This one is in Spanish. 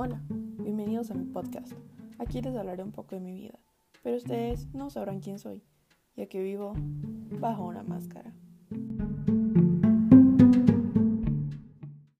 Hola, bienvenidos a mi podcast. Aquí les hablaré un poco de mi vida, pero ustedes no sabrán quién soy, ya que vivo bajo una máscara.